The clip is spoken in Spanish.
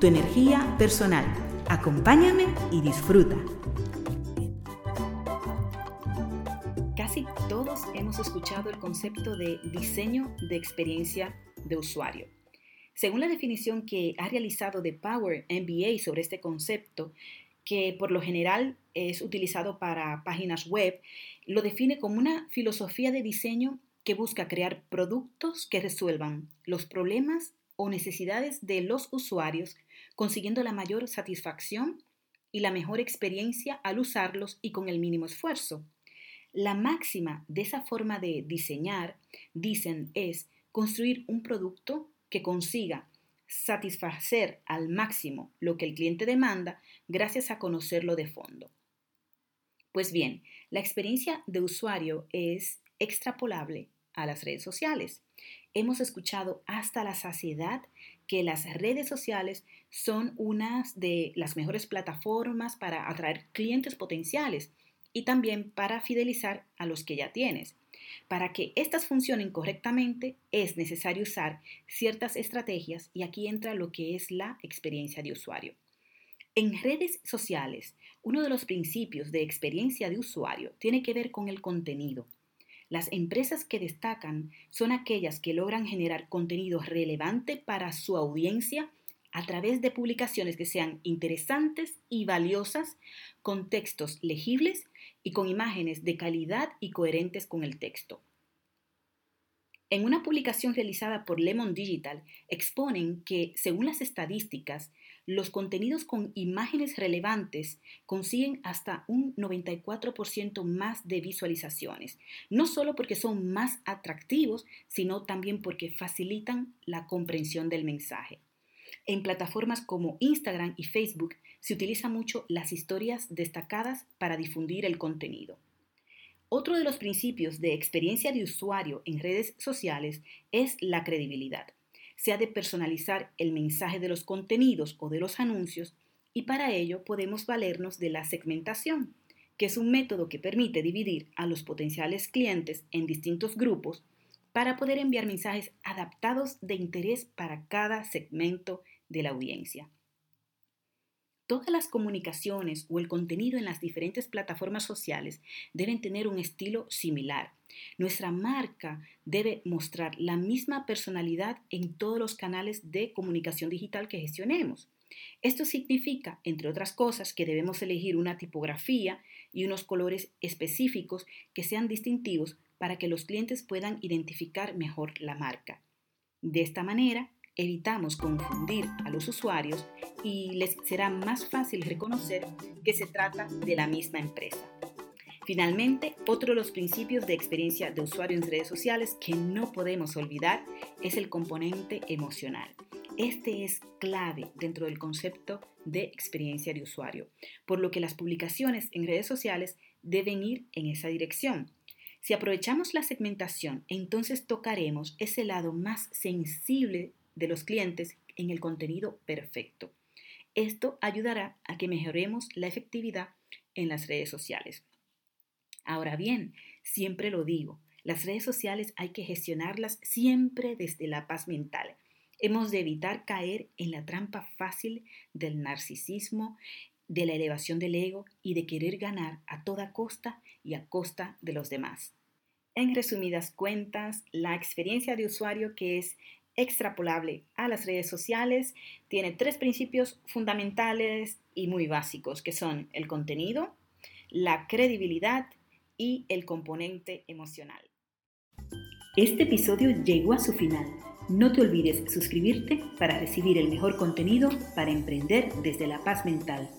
tu energía personal. Acompáñame y disfruta. Casi todos hemos escuchado el concepto de diseño de experiencia de usuario. Según la definición que ha realizado The Power MBA sobre este concepto, que por lo general es utilizado para páginas web, lo define como una filosofía de diseño que busca crear productos que resuelvan los problemas o necesidades de los usuarios, consiguiendo la mayor satisfacción y la mejor experiencia al usarlos y con el mínimo esfuerzo. La máxima de esa forma de diseñar, dicen, es construir un producto que consiga satisfacer al máximo lo que el cliente demanda gracias a conocerlo de fondo. Pues bien, la experiencia de usuario es extrapolable a las redes sociales. Hemos escuchado hasta la saciedad que las redes sociales son unas de las mejores plataformas para atraer clientes potenciales y también para fidelizar a los que ya tienes. Para que estas funcionen correctamente es necesario usar ciertas estrategias y aquí entra lo que es la experiencia de usuario. En redes sociales, uno de los principios de experiencia de usuario tiene que ver con el contenido. Las empresas que destacan son aquellas que logran generar contenido relevante para su audiencia a través de publicaciones que sean interesantes y valiosas, con textos legibles y con imágenes de calidad y coherentes con el texto. En una publicación realizada por Lemon Digital exponen que, según las estadísticas, los contenidos con imágenes relevantes consiguen hasta un 94% más de visualizaciones, no solo porque son más atractivos, sino también porque facilitan la comprensión del mensaje. En plataformas como Instagram y Facebook se utilizan mucho las historias destacadas para difundir el contenido. Otro de los principios de experiencia de usuario en redes sociales es la credibilidad. Se ha de personalizar el mensaje de los contenidos o de los anuncios y para ello podemos valernos de la segmentación, que es un método que permite dividir a los potenciales clientes en distintos grupos para poder enviar mensajes adaptados de interés para cada segmento de la audiencia. Todas las comunicaciones o el contenido en las diferentes plataformas sociales deben tener un estilo similar. Nuestra marca debe mostrar la misma personalidad en todos los canales de comunicación digital que gestionemos. Esto significa, entre otras cosas, que debemos elegir una tipografía y unos colores específicos que sean distintivos para que los clientes puedan identificar mejor la marca. De esta manera, evitamos confundir a los usuarios y les será más fácil reconocer que se trata de la misma empresa. Finalmente, otro de los principios de experiencia de usuario en redes sociales que no podemos olvidar es el componente emocional. Este es clave dentro del concepto de experiencia de usuario, por lo que las publicaciones en redes sociales deben ir en esa dirección. Si aprovechamos la segmentación, entonces tocaremos ese lado más sensible de los clientes en el contenido perfecto. Esto ayudará a que mejoremos la efectividad en las redes sociales. Ahora bien, siempre lo digo, las redes sociales hay que gestionarlas siempre desde la paz mental. Hemos de evitar caer en la trampa fácil del narcisismo, de la elevación del ego y de querer ganar a toda costa y a costa de los demás. En resumidas cuentas, la experiencia de usuario que es extrapolable a las redes sociales, tiene tres principios fundamentales y muy básicos, que son el contenido, la credibilidad y el componente emocional. Este episodio llegó a su final. No te olvides suscribirte para recibir el mejor contenido para emprender desde la paz mental.